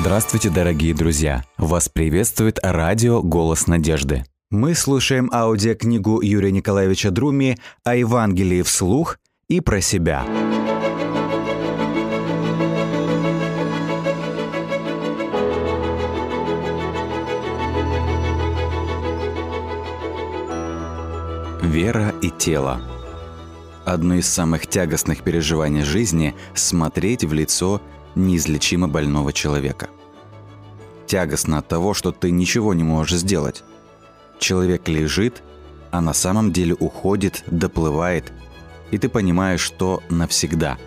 Здравствуйте, дорогие друзья! Вас приветствует радио «Голос надежды». Мы слушаем аудиокнигу Юрия Николаевича Друми о Евангелии вслух и про себя. Вера и тело. Одно из самых тягостных переживаний жизни – смотреть в лицо неизлечимо больного человека. Тягостно от того, что ты ничего не можешь сделать. Человек лежит, а на самом деле уходит, доплывает, и ты понимаешь, что навсегда.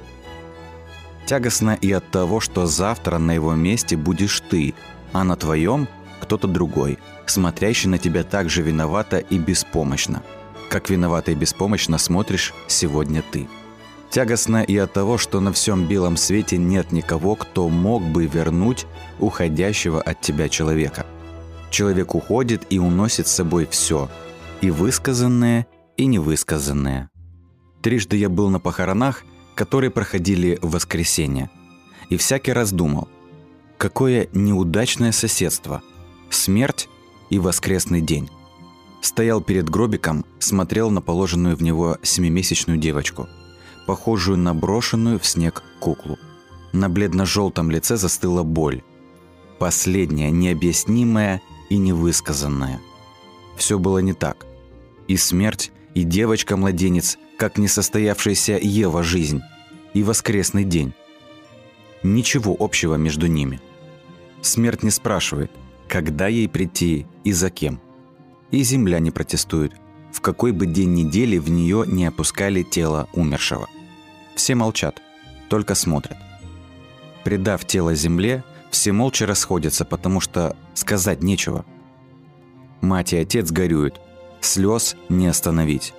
Тягостно и от того, что завтра на его месте будешь ты, а на твоем – кто-то другой, смотрящий на тебя так же виновато и беспомощно – как виновато и беспомощно смотришь сегодня ты. Тягостно и от того, что на всем белом свете нет никого, кто мог бы вернуть уходящего от тебя человека. Человек уходит и уносит с собой все, и высказанное, и невысказанное. Трижды я был на похоронах, которые проходили в воскресенье, и всякий раз думал, какое неудачное соседство – смерть и воскресный день стоял перед гробиком, смотрел на положенную в него семимесячную девочку, похожую на брошенную в снег куклу. На бледно-желтом лице застыла боль. Последняя, необъяснимая и невысказанная. Все было не так. И смерть, и девочка-младенец, как несостоявшаяся Ева жизнь, и воскресный день. Ничего общего между ними. Смерть не спрашивает, когда ей прийти и за кем – и земля не протестует, в какой бы день недели в нее не опускали тело умершего. Все молчат, только смотрят. Предав тело земле, все молча расходятся, потому что сказать нечего. Мать и отец горюют, слез не остановить.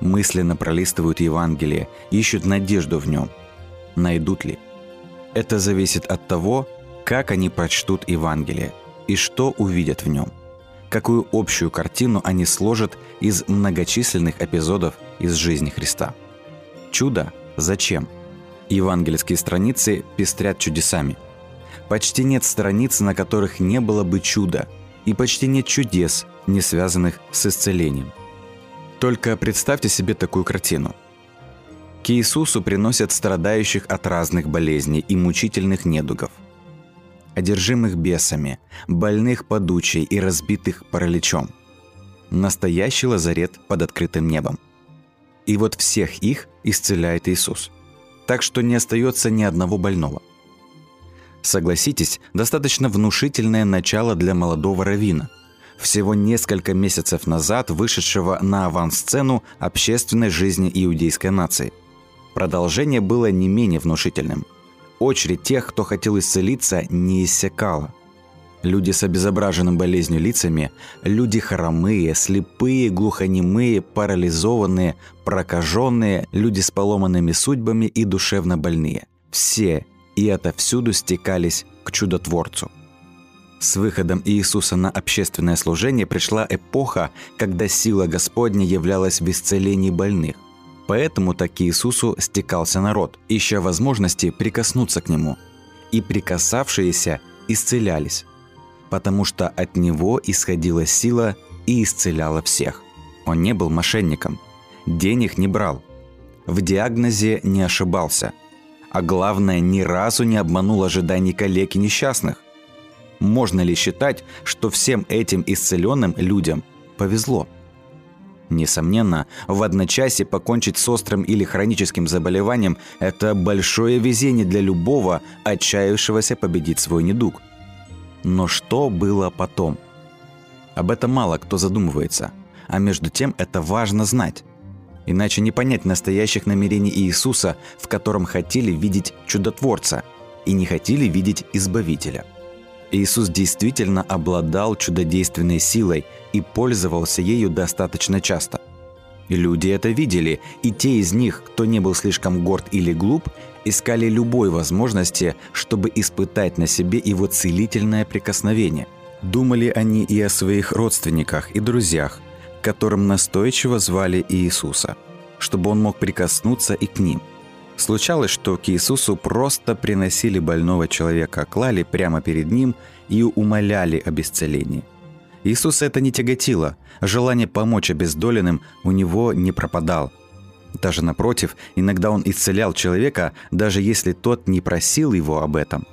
Мысленно пролистывают Евангелие, ищут надежду в нем. Найдут ли? Это зависит от того, как они прочтут Евангелие и что увидят в нем – какую общую картину они сложат из многочисленных эпизодов из жизни Христа. Чудо зачем? Евангельские страницы пестрят чудесами. Почти нет страниц, на которых не было бы чуда, и почти нет чудес, не связанных с исцелением. Только представьте себе такую картину. К Иисусу приносят страдающих от разных болезней и мучительных недугов – одержимых бесами, больных подучей и разбитых параличом. Настоящий лазарет под открытым небом. И вот всех их исцеляет Иисус. Так что не остается ни одного больного. Согласитесь, достаточно внушительное начало для молодого равина, всего несколько месяцев назад вышедшего на авансцену общественной жизни иудейской нации. Продолжение было не менее внушительным – Очередь тех, кто хотел исцелиться, не иссякала. Люди с обезображенным болезнью лицами, люди хромые, слепые, глухонемые, парализованные, прокаженные, люди с поломанными судьбами и душевно больные. Все и это всюду стекались к чудотворцу. С выходом Иисуса на общественное служение пришла эпоха, когда сила Господня являлась в исцелении больных. Поэтому так к Иисусу стекался народ, ища возможности прикоснуться к Нему. И прикасавшиеся исцелялись, потому что от Него исходила сила и исцеляла всех. Он не был мошенником, денег не брал, в диагнозе не ошибался, а главное, ни разу не обманул ожиданий коллег и несчастных. Можно ли считать, что всем этим исцеленным людям повезло? Несомненно, в одночасье покончить с острым или хроническим заболеванием – это большое везение для любого, отчаявшегося победить свой недуг. Но что было потом? Об этом мало кто задумывается, а между тем это важно знать. Иначе не понять настоящих намерений Иисуса, в котором хотели видеть чудотворца и не хотели видеть Избавителя – Иисус действительно обладал чудодейственной силой и пользовался ею достаточно часто. Люди это видели, и те из них, кто не был слишком горд или глуп, искали любой возможности, чтобы испытать на себе его целительное прикосновение. Думали они и о своих родственниках и друзьях, которым настойчиво звали Иисуса, чтобы он мог прикоснуться и к ним. Случалось, что к Иисусу просто приносили больного человека, клали прямо перед ним и умоляли об исцелении. Иисуса это не тяготило, желание помочь обездоленным у него не пропадал. Даже напротив, иногда он исцелял человека, даже если тот не просил его об этом.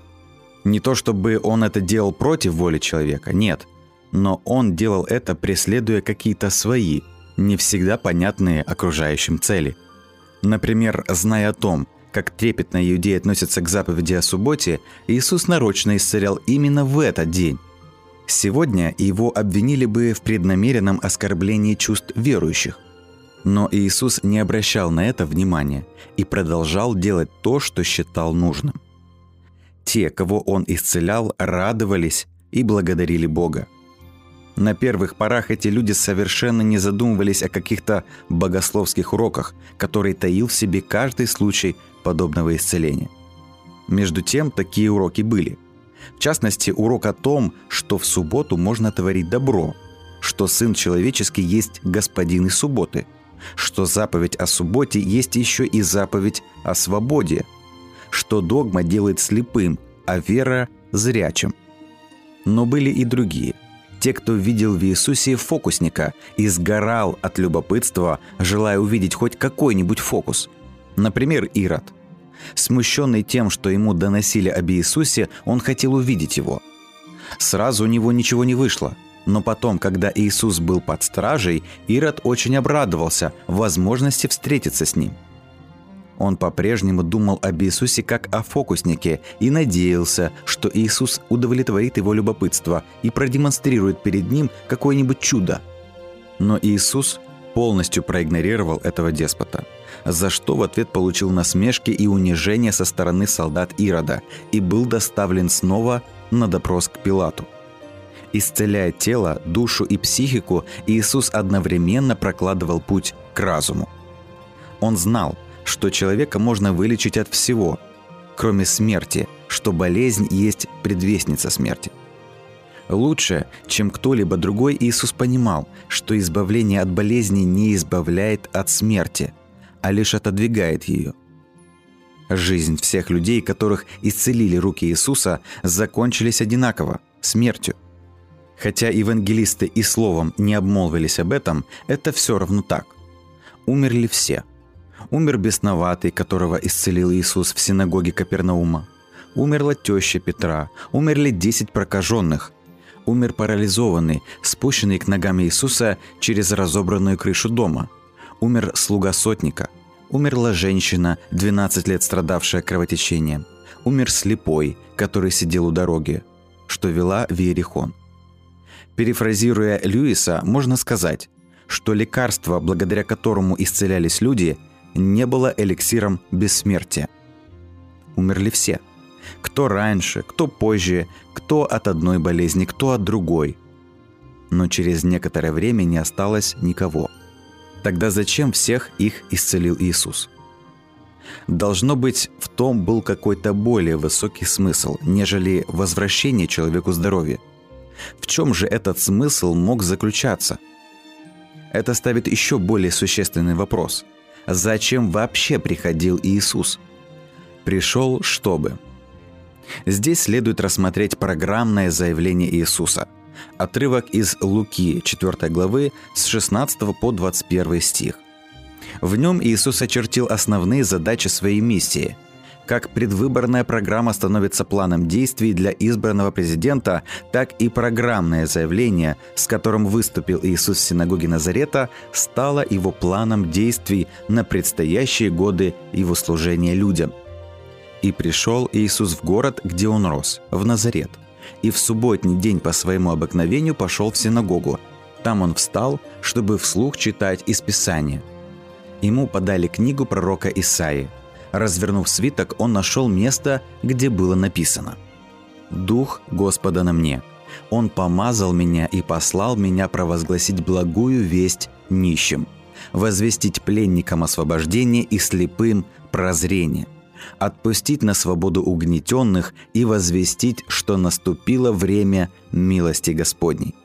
Не то чтобы он это делал против воли человека, нет, но он делал это, преследуя какие-то свои, не всегда понятные окружающим цели – Например, зная о том, как трепетно иудеи относятся к заповеди о субботе, Иисус нарочно исцелял именно в этот день. Сегодня его обвинили бы в преднамеренном оскорблении чувств верующих. Но Иисус не обращал на это внимания и продолжал делать то, что считал нужным. Те, кого он исцелял, радовались и благодарили Бога. На первых порах эти люди совершенно не задумывались о каких-то богословских уроках, которые таил в себе каждый случай подобного исцеления. Между тем, такие уроки были. В частности, урок о том, что в субботу можно творить добро, что Сын Человеческий есть Господин и субботы, что заповедь о субботе есть еще и заповедь о свободе, что догма делает слепым, а вера – зрячим. Но были и другие – те, кто видел в Иисусе фокусника и сгорал от любопытства, желая увидеть хоть какой-нибудь фокус. Например, Ирод. Смущенный тем, что ему доносили об Иисусе, он хотел увидеть его. Сразу у него ничего не вышло. Но потом, когда Иисус был под стражей, Ирод очень обрадовался возможности встретиться с ним – он по-прежнему думал об Иисусе как о фокуснике и надеялся, что Иисус удовлетворит его любопытство и продемонстрирует перед ним какое-нибудь чудо. Но Иисус полностью проигнорировал этого деспота, за что в ответ получил насмешки и унижение со стороны солдат Ирода и был доставлен снова на допрос к Пилату. Исцеляя тело, душу и психику, Иисус одновременно прокладывал путь к разуму. Он знал – что человека можно вылечить от всего, кроме смерти, что болезнь есть предвестница смерти. Лучше, чем кто-либо другой, Иисус понимал, что избавление от болезни не избавляет от смерти, а лишь отодвигает ее. Жизнь всех людей, которых исцелили руки Иисуса, закончились одинаково – смертью. Хотя евангелисты и словом не обмолвились об этом, это все равно так. Умерли все – Умер бесноватый, которого исцелил Иисус в синагоге Капернаума. Умерла теща Петра. Умерли десять прокаженных. Умер парализованный, спущенный к ногам Иисуса через разобранную крышу дома. Умер слуга сотника. Умерла женщина, 12 лет страдавшая кровотечением. Умер слепой, который сидел у дороги, что вела в Иерихон. Перефразируя Льюиса, можно сказать, что лекарство, благодаря которому исцелялись люди – не было эликсиром бессмертия. Умерли все. Кто раньше, кто позже, кто от одной болезни, кто от другой. Но через некоторое время не осталось никого. Тогда зачем всех их исцелил Иисус? Должно быть, в том был какой-то более высокий смысл, нежели возвращение человеку здоровья. В чем же этот смысл мог заключаться? Это ставит еще более существенный вопрос – Зачем вообще приходил Иисус? Пришел, чтобы. Здесь следует рассмотреть программное заявление Иисуса. Отрывок из Луки 4 главы с 16 по 21 стих. В нем Иисус очертил основные задачи своей миссии – как предвыборная программа становится планом действий для избранного президента, так и программное заявление, с которым выступил Иисус в синагоге Назарета, стало его планом действий на предстоящие годы его служения людям. «И пришел Иисус в город, где он рос, в Назарет, и в субботний день по своему обыкновению пошел в синагогу. Там он встал, чтобы вслух читать из Писания. Ему подали книгу пророка Исаии – Развернув свиток, он нашел место, где было написано «Дух Господа на мне. Он помазал меня и послал меня провозгласить благую весть нищим, возвестить пленникам освобождение и слепым прозрение, отпустить на свободу угнетенных и возвестить, что наступило время милости Господней».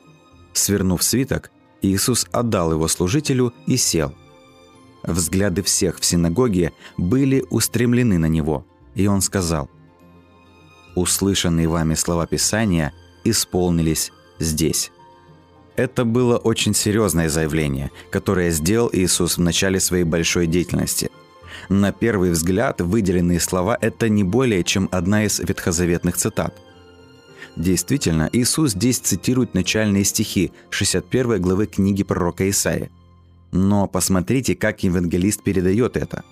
Свернув свиток, Иисус отдал его служителю и сел – Взгляды всех в синагоге были устремлены на него, и он сказал, «Услышанные вами слова Писания исполнились здесь». Это было очень серьезное заявление, которое сделал Иисус в начале своей большой деятельности. На первый взгляд, выделенные слова – это не более чем одна из ветхозаветных цитат. Действительно, Иисус здесь цитирует начальные стихи 61 главы книги пророка Исаия. Но посмотрите, как евангелист передает это.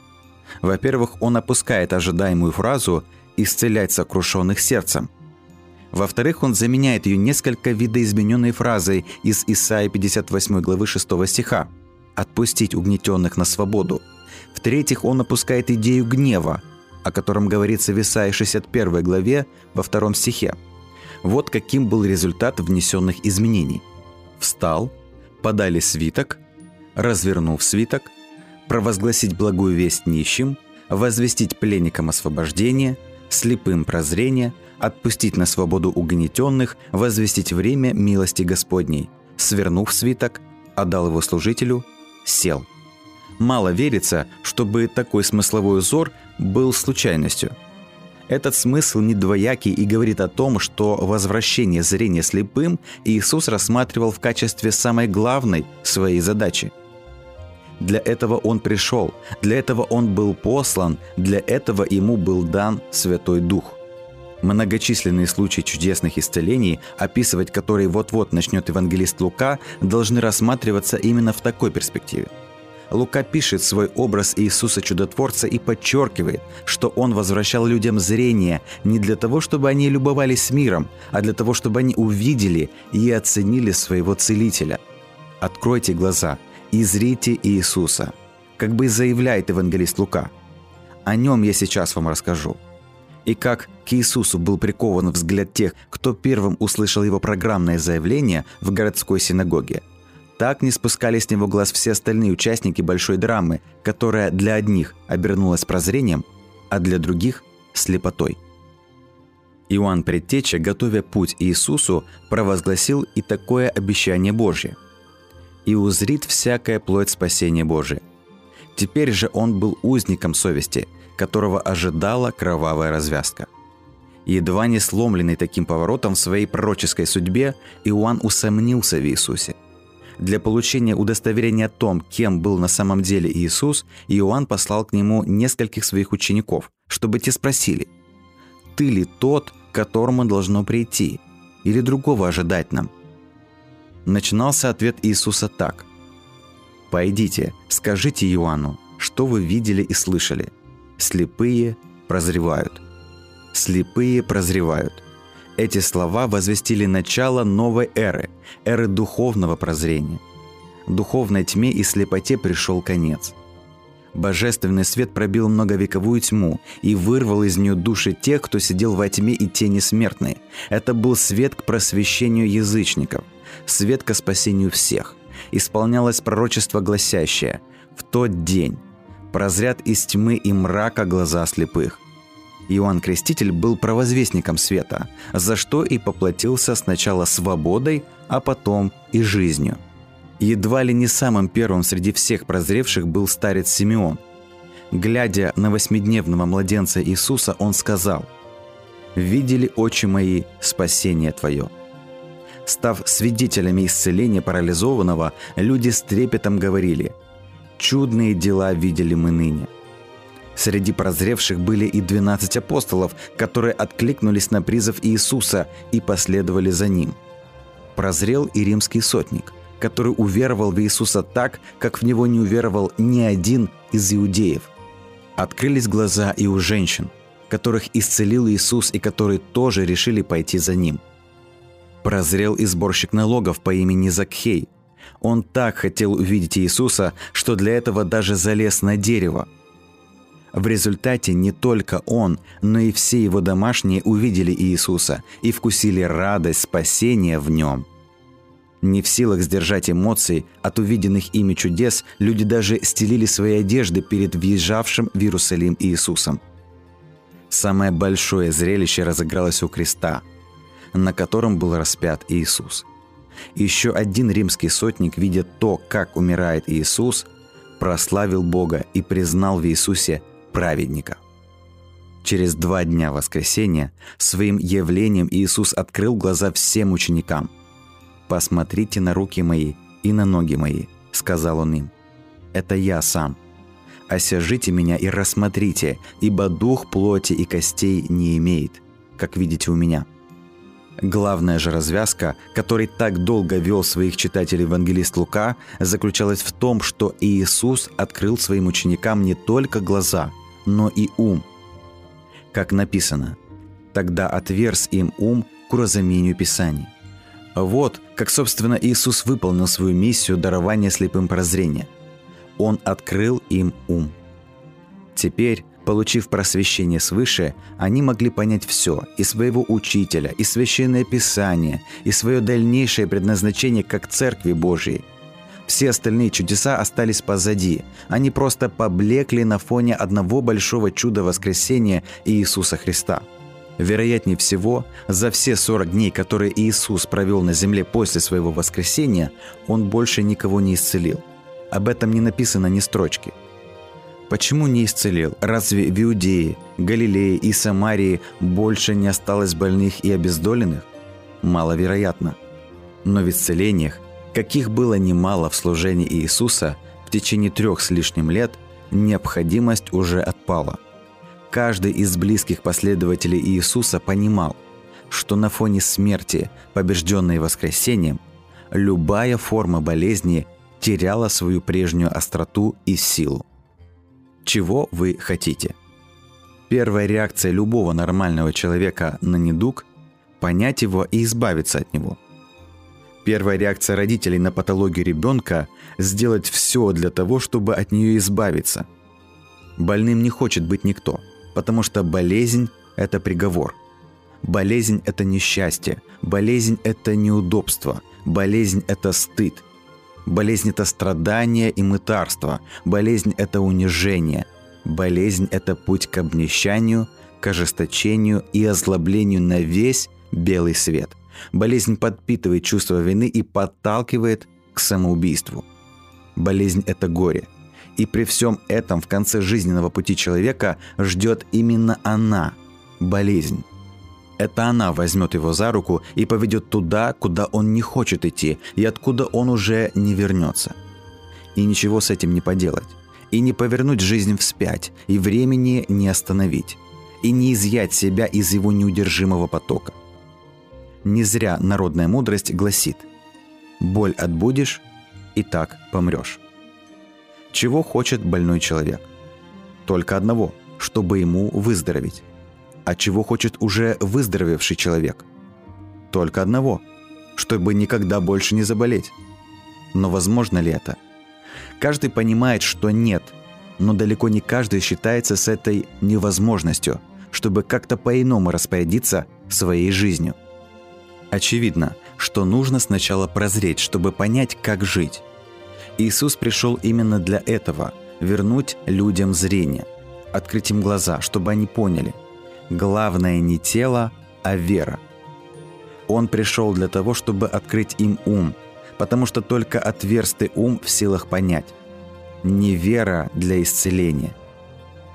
Во-первых, он опускает ожидаемую фразу «исцелять сокрушенных сердцем», во-вторых, он заменяет ее несколько видоизмененной фразой из Исаии 58 главы 6 стиха «отпустить угнетенных на свободу». В-третьих, он опускает идею гнева, о котором говорится в Исаии 61 главе во втором стихе. Вот каким был результат внесенных изменений. «Встал, подали свиток, развернув свиток, провозгласить благую весть нищим, возвестить пленникам освобождение, слепым прозрение – отпустить на свободу угнетенных, возвестить время милости Господней. Свернув свиток, отдал его служителю, сел. Мало верится, чтобы такой смысловой узор был случайностью. Этот смысл не двоякий и говорит о том, что возвращение зрения слепым Иисус рассматривал в качестве самой главной своей задачи. Для этого Он пришел, для этого Он был послан, для этого Ему был дан Святой Дух. Многочисленные случаи чудесных исцелений, описывать которые вот-вот начнет евангелист Лука, должны рассматриваться именно в такой перспективе. Лука пишет свой образ Иисуса Чудотворца и подчеркивает, что Он возвращал людям зрение не для того, чтобы они любовались миром, а для того, чтобы они увидели и оценили своего Целителя. Откройте глаза и зрите Иисуса, как бы заявляет евангелист Лука. О нем я сейчас вам расскажу – и как к Иисусу был прикован взгляд тех, кто первым услышал его программное заявление в городской синагоге, так не спускали с него глаз все остальные участники большой драмы, которая для одних обернулась прозрением, а для других – слепотой. Иоанн Предтеча, готовя путь Иисусу, провозгласил и такое обещание Божье. «И узрит всякая плоть спасения Божия». Теперь же он был узником совести, которого ожидала кровавая развязка. Едва не сломленный таким поворотом в своей пророческой судьбе, Иоанн усомнился в Иисусе. Для получения удостоверения о том, кем был на самом деле Иисус, Иоанн послал к нему нескольких своих учеников, чтобы те спросили, «Ты ли тот, к которому должно прийти, или другого ожидать нам?» Начинался ответ Иисуса так. «Пойдите, скажите Иоанну, что вы видели и слышали. Слепые прозревают. Слепые прозревают. Эти слова возвестили начало новой эры, эры духовного прозрения. Духовной тьме и слепоте пришел конец. Божественный свет пробил многовековую тьму и вырвал из нее души тех, кто сидел во тьме и тени смертной. Это был свет к просвещению язычников, свет к спасению всех. Исполнялось пророчество гласящее «В тот день прозрят из тьмы и мрака глаза слепых. Иоанн Креститель был провозвестником света, за что и поплатился сначала свободой, а потом и жизнью. Едва ли не самым первым среди всех прозревших был старец Симеон. Глядя на восьмидневного младенца Иисуса, он сказал «Видели очи мои спасение Твое». Став свидетелями исцеления парализованного, люди с трепетом говорили – Чудные дела видели мы ныне. Среди прозревших были и 12 апостолов, которые откликнулись на призыв Иисуса и последовали за ним. Прозрел и римский сотник, который уверовал в Иисуса так, как в него не уверовал ни один из иудеев. Открылись глаза и у женщин, которых исцелил Иисус и которые тоже решили пойти за ним. Прозрел и сборщик налогов по имени Закхей, он так хотел увидеть Иисуса, что для этого даже залез на дерево. В результате не только он, но и все его домашние увидели Иисуса и вкусили радость спасения в нем. Не в силах сдержать эмоций от увиденных ими чудес, люди даже стелили свои одежды перед въезжавшим в Иерусалим Иисусом. Самое большое зрелище разыгралось у креста, на котором был распят Иисус – еще один римский сотник, видя то, как умирает Иисус, прославил Бога и признал в Иисусе праведника. Через два дня воскресения своим явлением Иисус открыл глаза всем ученикам. «Посмотрите на руки мои и на ноги мои», — сказал Он им. «Это я сам. Осяжите меня и рассмотрите, ибо дух плоти и костей не имеет, как видите у меня». Главная же развязка, которой так долго вел своих читателей евангелист Лука, заключалась в том, что Иисус открыл своим ученикам не только глаза, но и ум – как написано, «Тогда отверз им ум к уразумению Писаний». Вот как, собственно, Иисус выполнил свою миссию дарования слепым прозрения. Он открыл им ум. Теперь, получив просвещение свыше, они могли понять все – и своего учителя, и священное писание, и свое дальнейшее предназначение как Церкви Божией – все остальные чудеса остались позади. Они просто поблекли на фоне одного большого чуда воскресения Иисуса Христа. Вероятнее всего, за все 40 дней, которые Иисус провел на земле после своего воскресения, Он больше никого не исцелил. Об этом не написано ни строчки. Почему не исцелил? Разве в Иудее, Галилее и Самарии больше не осталось больных и обездоленных? Маловероятно. Но в исцелениях каких было немало в служении Иисуса в течение трех с лишним лет, необходимость уже отпала. Каждый из близких последователей Иисуса понимал, что на фоне смерти, побежденной воскресением, любая форма болезни теряла свою прежнюю остроту и силу. Чего вы хотите? Первая реакция любого нормального человека на недуг – понять его и избавиться от него – Первая реакция родителей на патологию ребенка – сделать все для того, чтобы от нее избавиться. Больным не хочет быть никто, потому что болезнь – это приговор. Болезнь – это несчастье, болезнь – это неудобство, болезнь – это стыд. Болезнь – это страдание и мытарство, болезнь – это унижение, болезнь – это путь к обнищанию, к ожесточению и озлоблению на весь белый свет – Болезнь подпитывает чувство вины и подталкивает к самоубийству. Болезнь – это горе. И при всем этом в конце жизненного пути человека ждет именно она – болезнь. Это она возьмет его за руку и поведет туда, куда он не хочет идти, и откуда он уже не вернется. И ничего с этим не поделать. И не повернуть жизнь вспять, и времени не остановить. И не изъять себя из его неудержимого потока – не зря народная мудрость гласит «Боль отбудешь, и так помрешь». Чего хочет больной человек? Только одного, чтобы ему выздороветь. А чего хочет уже выздоровевший человек? Только одного, чтобы никогда больше не заболеть. Но возможно ли это? Каждый понимает, что нет, но далеко не каждый считается с этой невозможностью, чтобы как-то по-иному распорядиться своей жизнью – Очевидно, что нужно сначала прозреть, чтобы понять, как жить. Иисус пришел именно для этого – вернуть людям зрение, открыть им глаза, чтобы они поняли. Главное не тело, а вера. Он пришел для того, чтобы открыть им ум, потому что только отверстый ум в силах понять. Не вера для исцеления,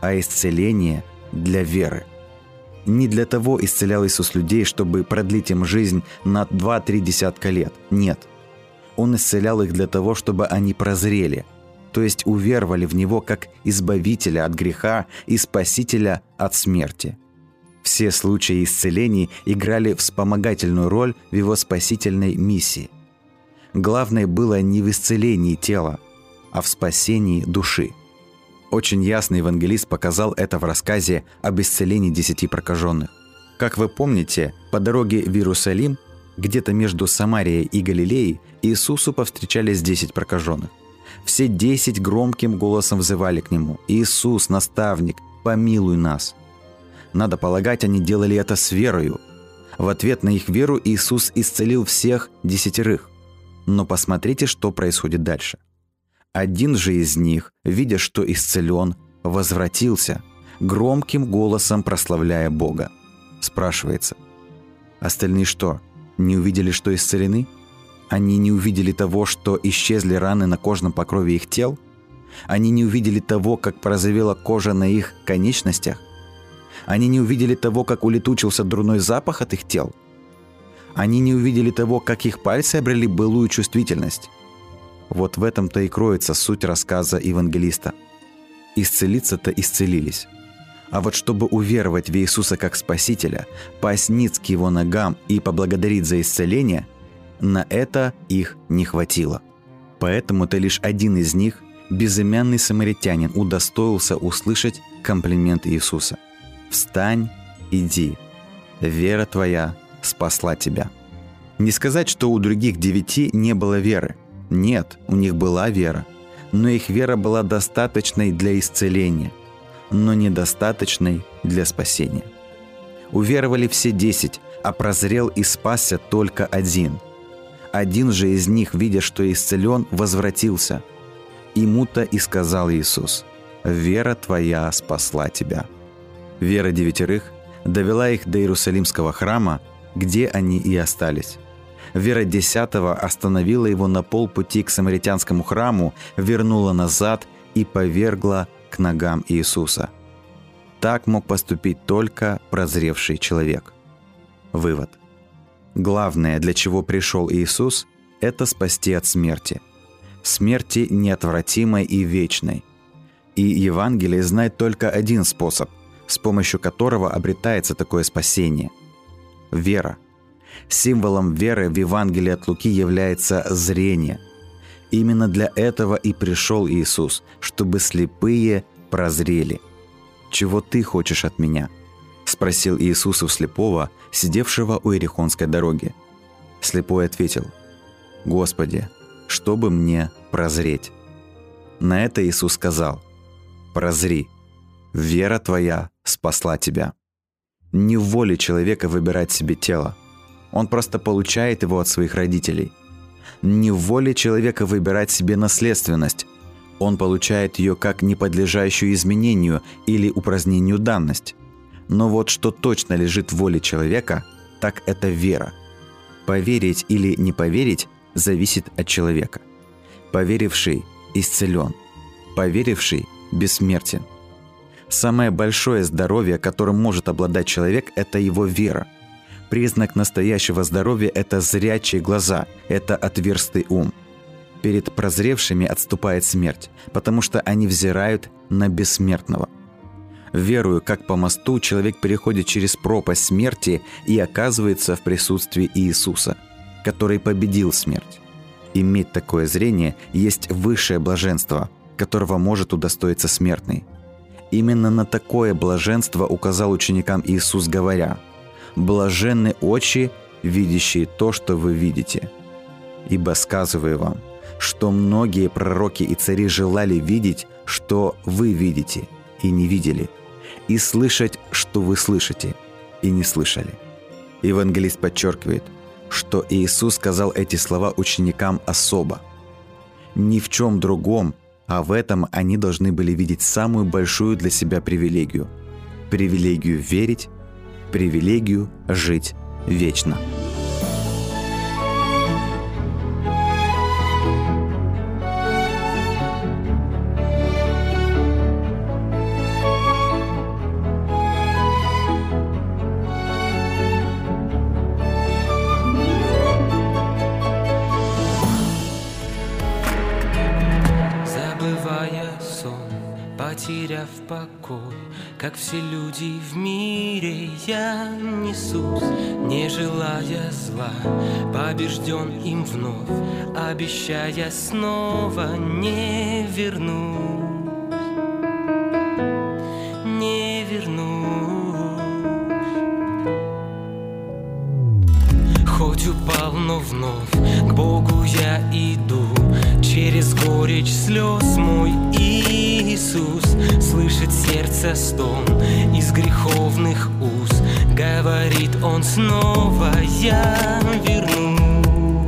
а исцеление для веры. Не для того исцелял Иисус людей, чтобы продлить им жизнь на 2-3 десятка лет. Нет. Он исцелял их для того, чтобы они прозрели, то есть уверовали в Него как Избавителя от греха и Спасителя от смерти. Все случаи исцелений играли вспомогательную роль в Его спасительной миссии. Главное было не в исцелении тела, а в спасении души – очень ясно евангелист показал это в рассказе об исцелении десяти прокаженных. Как вы помните, по дороге в Иерусалим, где-то между Самарией и Галилеей, Иисусу повстречались десять прокаженных. Все десять громким голосом взывали к Нему. «Иисус, наставник, помилуй нас!» Надо полагать, они делали это с верою. В ответ на их веру Иисус исцелил всех десятерых. Но посмотрите, что происходит дальше – один же из них, видя, что исцелен, возвратился, громким голосом прославляя Бога. Спрашивается, остальные что, не увидели, что исцелены? Они не увидели того, что исчезли раны на кожном покрове их тел? Они не увидели того, как порозовела кожа на их конечностях. Они не увидели того, как улетучился дурной запах от их тел. Они не увидели того, как их пальцы обрели былую чувствительность. Вот в этом-то и кроется суть рассказа евангелиста. Исцелиться-то исцелились. А вот чтобы уверовать в Иисуса как Спасителя, пасть к Его ногам и поблагодарить за исцеление, на это их не хватило. Поэтому-то лишь один из них, безымянный самаритянин, удостоился услышать комплимент Иисуса. «Встань, иди, вера твоя спасла тебя». Не сказать, что у других девяти не было веры. Нет, у них была вера. Но их вера была достаточной для исцеления – но недостаточной для спасения. Уверовали все десять, а прозрел и спасся только один. Один же из них, видя, что исцелен, возвратился. Ему-то и сказал Иисус, «Вера твоя спасла тебя». Вера девятерых довела их до Иерусалимского храма, где они и остались. Вера десятого остановила его на полпути к самаритянскому храму, вернула назад и повергла к ногам Иисуса. Так мог поступить только прозревший человек. Вывод. Главное, для чего пришел Иисус, это спасти от смерти. Смерти неотвратимой и вечной. И Евангелие знает только один способ, с помощью которого обретается такое спасение – вера. Символом веры в Евангелии от Луки является зрение – Именно для этого и пришел Иисус, чтобы слепые прозрели. «Чего ты хочешь от меня?» – спросил Иисус у слепого, сидевшего у Ерехонской дороги. Слепой ответил, «Господи, чтобы мне прозреть?» На это Иисус сказал, «Прозри, вера твоя спасла тебя». Не в воле человека выбирать себе тело. Он просто получает его от своих родителей – не в воле человека выбирать себе наследственность. Он получает ее как неподлежащую изменению или упразднению данность. Но вот что точно лежит в воле человека, так это вера. Поверить или не поверить зависит от человека. Поверивший исцелен. Поверивший бессмертен. Самое большое здоровье, которым может обладать человек, это его вера – Признак настоящего здоровья – это зрячие глаза, это отверстый ум. Перед прозревшими отступает смерть, потому что они взирают на бессмертного. Верую, как по мосту человек переходит через пропасть смерти и оказывается в присутствии Иисуса, который победил смерть. Иметь такое зрение есть высшее блаженство, которого может удостоиться смертный. Именно на такое блаженство указал ученикам Иисус, говоря – блаженны очи, видящие то, что вы видите. Ибо сказываю вам, что многие пророки и цари желали видеть, что вы видите, и не видели, и слышать, что вы слышите, и не слышали. Евангелист подчеркивает, что Иисус сказал эти слова ученикам особо. Ни в чем другом, а в этом они должны были видеть самую большую для себя привилегию – привилегию верить привилегию жить вечно. Как все люди в мире, я несусь, не желая зла, побежден им вновь, обещая снова не вернусь, не вернусь. Хоть упал, но вновь к Богу я иду, через горечь слез мой Иисус сердце стон из греховных уз. Говорит он снова, я вернусь,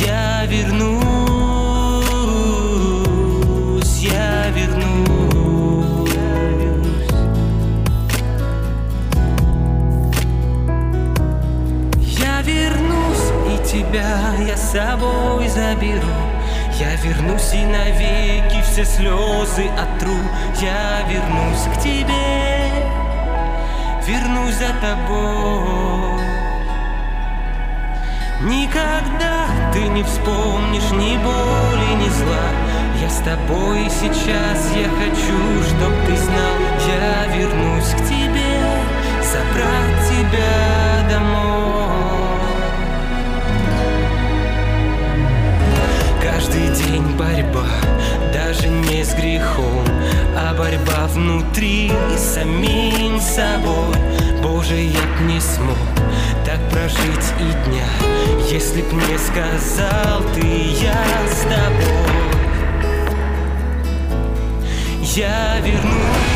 я вернусь, я вернусь. Я вернусь, и тебя я с собой заберу. Я вернусь и все слезы отру. Я вернусь к тебе Вернусь за тобой. Никогда ты не вспомнишь ни боли, ни зла. Я с тобой сейчас, я хочу, чтоб ты знал. Я вернусь к тебе, забрать тебя домой внутри и самим собой. Боже, я б не смог так прожить и дня Если б мне сказал ты, я с тобой. Я вернусь,